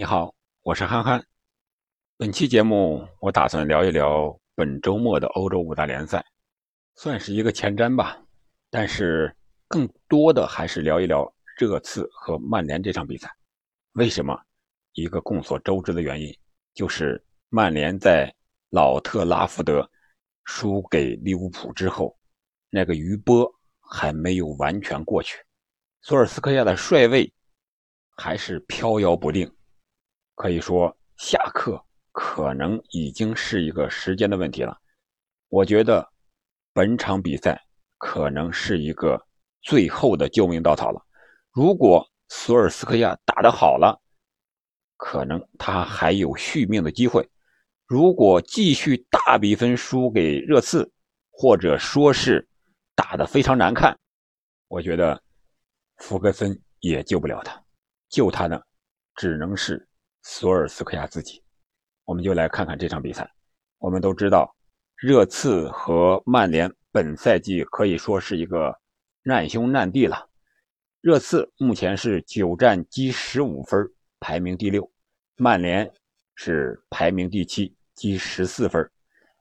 你好，我是憨憨。本期节目我打算聊一聊本周末的欧洲五大联赛，算是一个前瞻吧。但是更多的还是聊一聊热刺和曼联这场比赛。为什么？一个众所周知的原因，就是曼联在老特拉福德输给利物浦之后，那个余波还没有完全过去，索尔斯克亚的帅位还是飘摇不定。可以说，下课可能已经是一个时间的问题了。我觉得，本场比赛可能是一个最后的救命稻草了。如果索尔斯克亚打得好了，可能他还有续命的机会；如果继续大比分输给热刺，或者说是打得非常难看，我觉得福格森也救不了他，救他的只能是。索尔斯克亚自己，我们就来看看这场比赛。我们都知道，热刺和曼联本赛季可以说是一个难兄难弟了。热刺目前是九战积十五分，排名第六；曼联是排名第七，积十四分。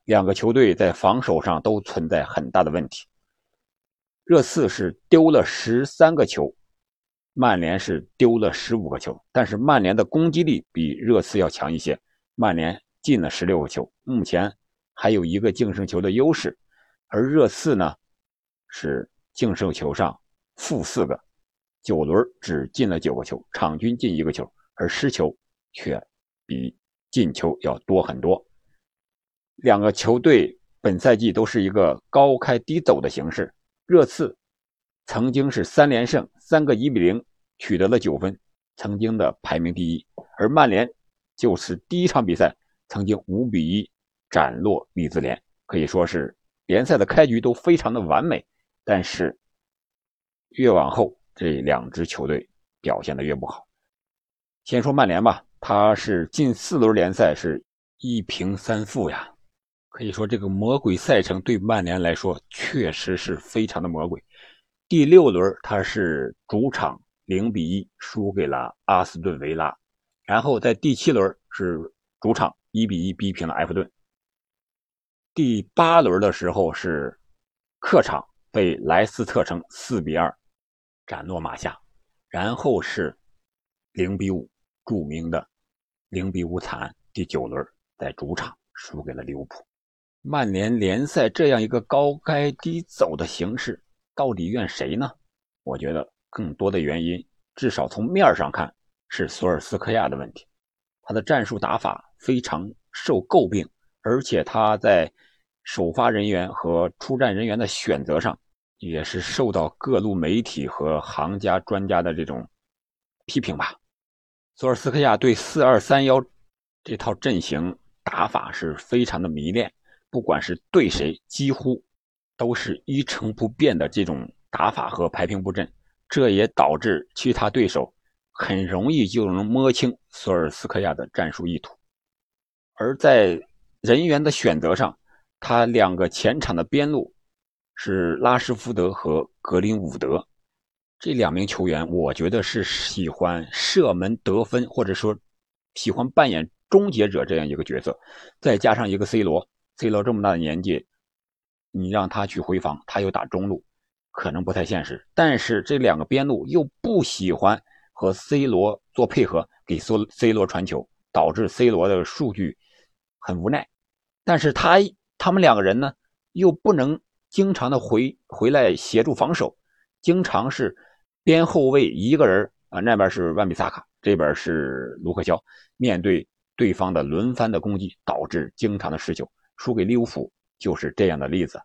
两个球队在防守上都存在很大的问题。热刺是丢了十三个球。曼联是丢了十五个球，但是曼联的攻击力比热刺要强一些。曼联进了十六个球，目前还有一个净胜球的优势，而热刺呢是净胜球上负四个，九轮只进了九个球，场均进一个球，而失球却比进球要多很多。两个球队本赛季都是一个高开低走的形式，热刺曾经是三连胜，三个一比零。取得了九分，曾经的排名第一。而曼联就是第一场比赛曾经五比一斩落利兹联，可以说是联赛的开局都非常的完美。但是越往后，这两支球队表现的越不好。先说曼联吧，他是近四轮联赛是一平三负呀，可以说这个魔鬼赛程对曼联来说确实是非常的魔鬼。第六轮他是主场。零比一输给了阿斯顿维拉，然后在第七轮是主场一比一逼平了埃弗顿。第八轮的时候是客场被莱斯特城四比二斩落马下，然后是零比五著名的零比五惨案。第九轮在主场输给了利物浦。曼联联赛这样一个高开低走的形式，到底怨谁呢？我觉得。更多的原因，至少从面上看是索尔斯克亚的问题，他的战术打法非常受诟病，而且他在首发人员和出战人员的选择上也是受到各路媒体和行家专家的这种批评吧。索尔斯克亚对四二三幺这套阵型打法是非常的迷恋，不管是对谁，几乎都是一成不变的这种打法和排兵布阵。这也导致其他对手很容易就能摸清索尔斯克亚的战术意图，而在人员的选择上，他两个前场的边路是拉什福德和格林伍德这两名球员，我觉得是喜欢射门得分，或者说喜欢扮演终结者这样一个角色，再加上一个 C 罗，C 罗这么大的年纪，你让他去回防，他又打中路。可能不太现实，但是这两个边路又不喜欢和 C 罗做配合，给 C C 罗传球，导致 C 罗的数据很无奈。但是他他们两个人呢，又不能经常的回回来协助防守，经常是边后卫一个人啊，那边是万比萨卡，这边是卢克肖，面对对方的轮番的攻击，导致经常的失球，输给利物浦就是这样的例子。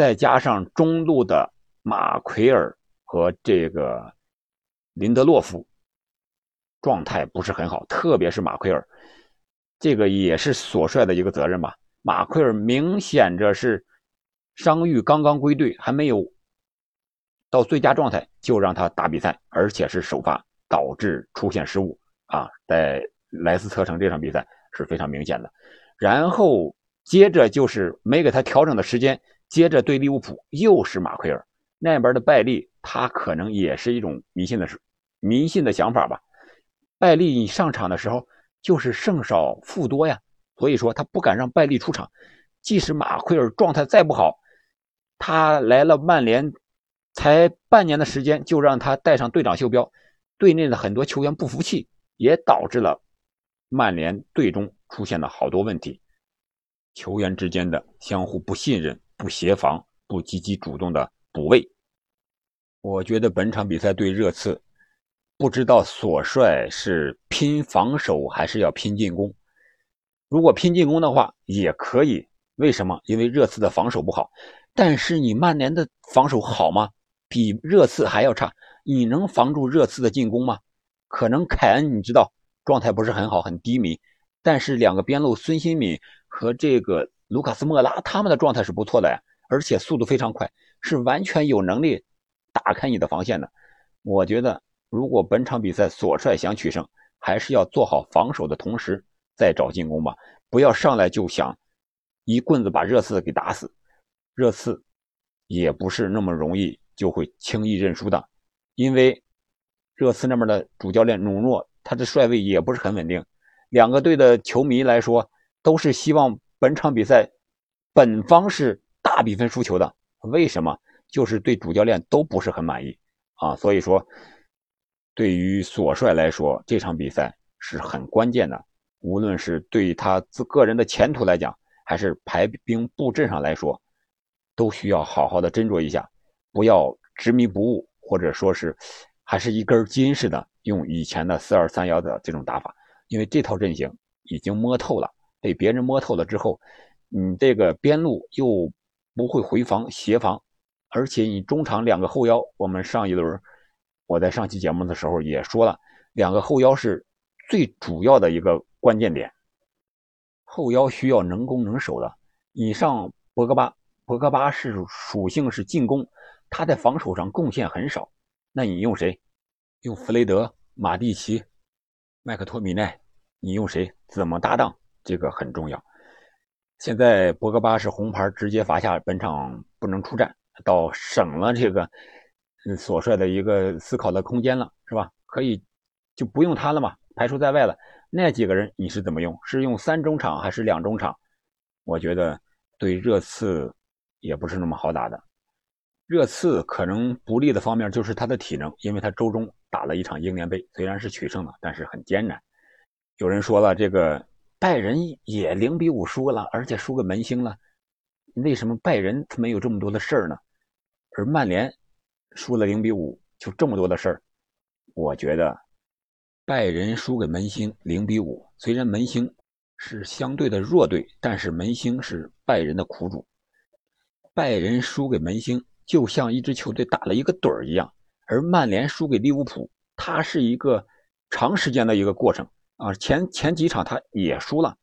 再加上中路的马奎尔和这个林德洛夫状态不是很好，特别是马奎尔，这个也是所帅的一个责任吧。马奎尔明显着是伤愈刚刚归队，还没有到最佳状态，就让他打比赛，而且是首发，导致出现失误啊，在莱斯特城这场比赛是非常明显的。然后接着就是没给他调整的时间。接着对利物浦又是马奎尔那边的拜利，他可能也是一种迷信的迷信的想法吧。拜利你上场的时候就是胜少负多呀，所以说他不敢让拜利出场。即使马奎尔状态再不好，他来了曼联才半年的时间，就让他带上队长袖标，队内的很多球员不服气，也导致了曼联队中出现了好多问题，球员之间的相互不信任、不协防、不积极主动的补位。我觉得本场比赛对热刺。不知道索帅是拼防守还是要拼进攻。如果拼进攻的话，也可以。为什么？因为热刺的防守不好。但是你曼联的防守好吗？比热刺还要差。你能防住热刺的进攻吗？可能凯恩你知道状态不是很好，很低迷。但是两个边路孙兴敏和这个卢卡斯莫拉他们的状态是不错的呀，而且速度非常快，是完全有能力打开你的防线的。我觉得。如果本场比赛索帅想取胜，还是要做好防守的同时再找进攻吧，不要上来就想一棍子把热刺给打死。热刺也不是那么容易就会轻易认输的，因为热刺那边的主教练努诺他的帅位也不是很稳定。两个队的球迷来说，都是希望本场比赛本方是大比分输球的。为什么？就是对主教练都不是很满意啊，所以说。对于索帅来说，这场比赛是很关键的。无论是对他自个人的前途来讲，还是排兵布阵上来说，都需要好好的斟酌一下，不要执迷不悟，或者说是还是一根筋似的用以前的四二三幺的这种打法。因为这套阵型已经摸透了，被别人摸透了之后，你这个边路又不会回防协防，而且你中场两个后腰，我们上一轮。我在上期节目的时候也说了，两个后腰是最主要的一个关键点。后腰需要能攻能守的。你上博格巴，博格巴是属性是进攻，他在防守上贡献很少。那你用谁？用弗雷德、马蒂奇、麦克托米奈？你用谁？怎么搭档？这个很重要。现在博格巴是红牌，直接罚下，本场不能出战，倒省了这个。所率的一个思考的空间了，是吧？可以就不用他了嘛，排除在外了。那几个人你是怎么用？是用三中场还是两中场？我觉得对热刺也不是那么好打的。热刺可能不利的方面就是他的体能，因为他周中打了一场英联杯，虽然是取胜了，但是很艰难。有人说了，这个拜仁也零比五输了，而且输个门兴了，为什么拜仁他没有这么多的事儿呢？而曼联。输了零比五，就这么多的事儿。我觉得拜仁输给门兴零比五，虽然门兴是相对的弱队，但是门兴是拜仁的苦主。拜仁输给门兴，就像一支球队打了一个盹儿一样；而曼联输给利物浦，它是一个长时间的一个过程啊。前前几场他也输了，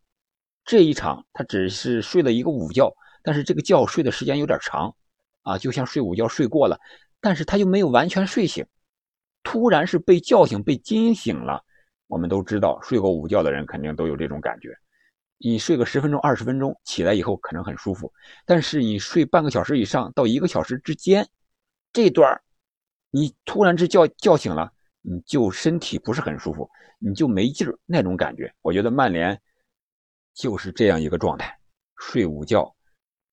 这一场他只是睡了一个午觉，但是这个觉睡的时间有点长啊，就像睡午觉睡过了。但是他又没有完全睡醒，突然是被叫醒、被惊醒了。我们都知道，睡过午觉的人肯定都有这种感觉。你睡个十分钟、二十分钟，起来以后可能很舒服。但是你睡半个小时以上到一个小时之间，这段你突然之叫叫醒了，你就身体不是很舒服，你就没劲儿那种感觉。我觉得曼联就是这样一个状态：睡午觉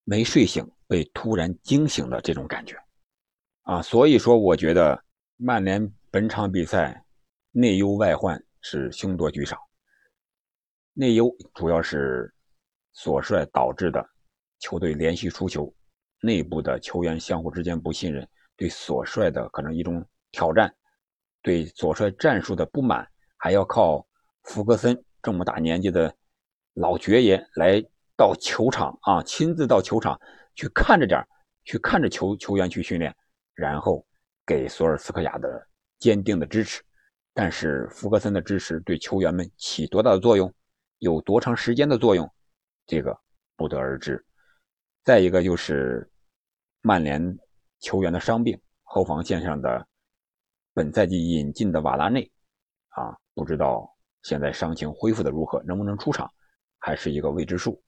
没睡醒，被突然惊醒的这种感觉。啊，所以说我觉得曼联本场比赛内忧外患是凶多吉少。内忧主要是索帅导致的球队连续输球，内部的球员相互之间不信任，对索帅的可能一种挑战，对左帅战术的不满，还要靠福格森这么大年纪的老爵爷来到球场啊，亲自到球场去看着点去看着球球员去训练。然后给索尔斯克亚的坚定的支持，但是福格森的支持对球员们起多大的作用，有多长时间的作用，这个不得而知。再一个就是曼联球员的伤病，后防线上的本赛季引进的瓦拉内啊，不知道现在伤情恢复的如何，能不能出场，还是一个未知数。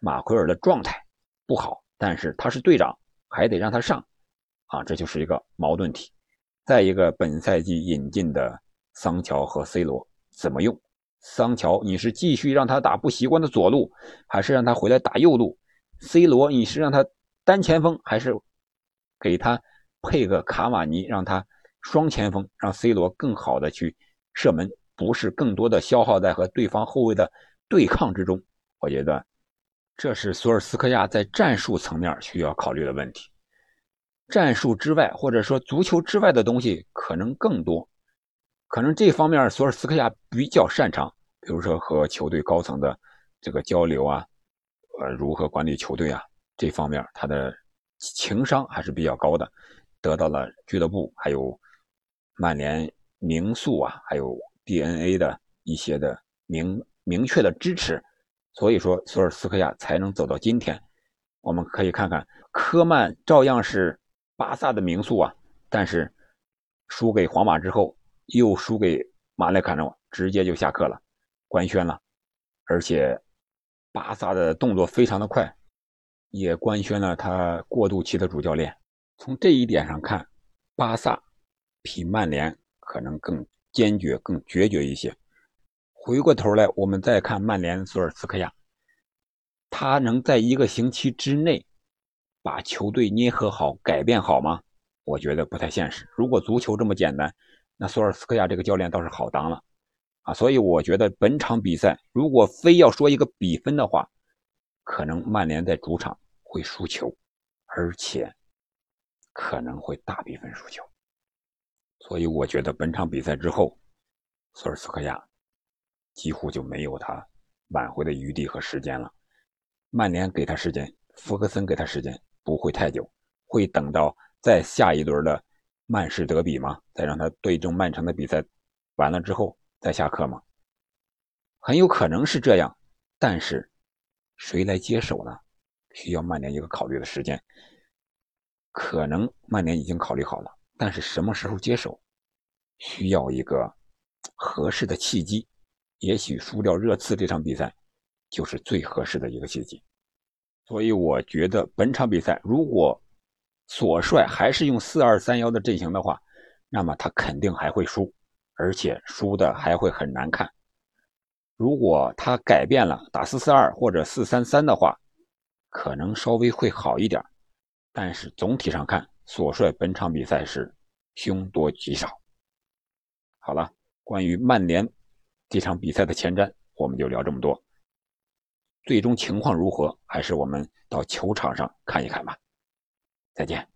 马奎尔的状态不好，但是他是队长，还得让他上。啊，这就是一个矛盾体。再一个，本赛季引进的桑乔和 C 罗怎么用？桑乔，你是继续让他打不习惯的左路，还是让他回来打右路？C 罗，你是让他单前锋，还是给他配个卡瓦尼，让他双前锋，让 C 罗更好的去射门，不是更多的消耗在和对方后卫的对抗之中？我觉得这是索尔斯克亚在战术层面需要考虑的问题。战术之外，或者说足球之外的东西可能更多，可能这方面索尔斯克亚比较擅长，比如说和球队高层的这个交流啊，呃，如何管理球队啊，这方面他的情商还是比较高的，得到了俱乐部还有曼联名宿啊，还有 DNA 的一些的明明确的支持，所以说索尔斯克亚才能走到今天。我们可以看看科曼照样是。巴萨的名宿啊，但是输给皇马之后，又输给马内卡诺，直接就下课了，官宣了。而且巴萨的动作非常的快，也官宣了他过渡期的主教练。从这一点上看，巴萨比曼联可能更坚决、更决绝一些。回过头来，我们再看曼联索尔斯克亚，他能在一个星期之内。把球队捏合好、改变好吗？我觉得不太现实。如果足球这么简单，那索尔斯克亚这个教练倒是好当了啊。所以我觉得本场比赛，如果非要说一个比分的话，可能曼联在主场会输球，而且可能会大比分输球。所以我觉得本场比赛之后，索尔斯克亚几乎就没有他挽回的余地和时间了。曼联给他时间，福克森给他时间。不会太久，会等到再下一轮的曼市德比吗？再让他对阵曼城的比赛完了之后再下课吗？很有可能是这样，但是谁来接手呢？需要曼联一个考虑的时间。可能曼联已经考虑好了，但是什么时候接手，需要一个合适的契机。也许输掉热刺这场比赛就是最合适的一个契机。所以我觉得本场比赛，如果索帅还是用四二三幺的阵型的话，那么他肯定还会输，而且输的还会很难看。如果他改变了打四四二或者四三三的话，可能稍微会好一点。但是总体上看，所率本场比赛是凶多吉少。好了，关于曼联这场比赛的前瞻，我们就聊这么多。最终情况如何，还是我们到球场上看一看吧。再见。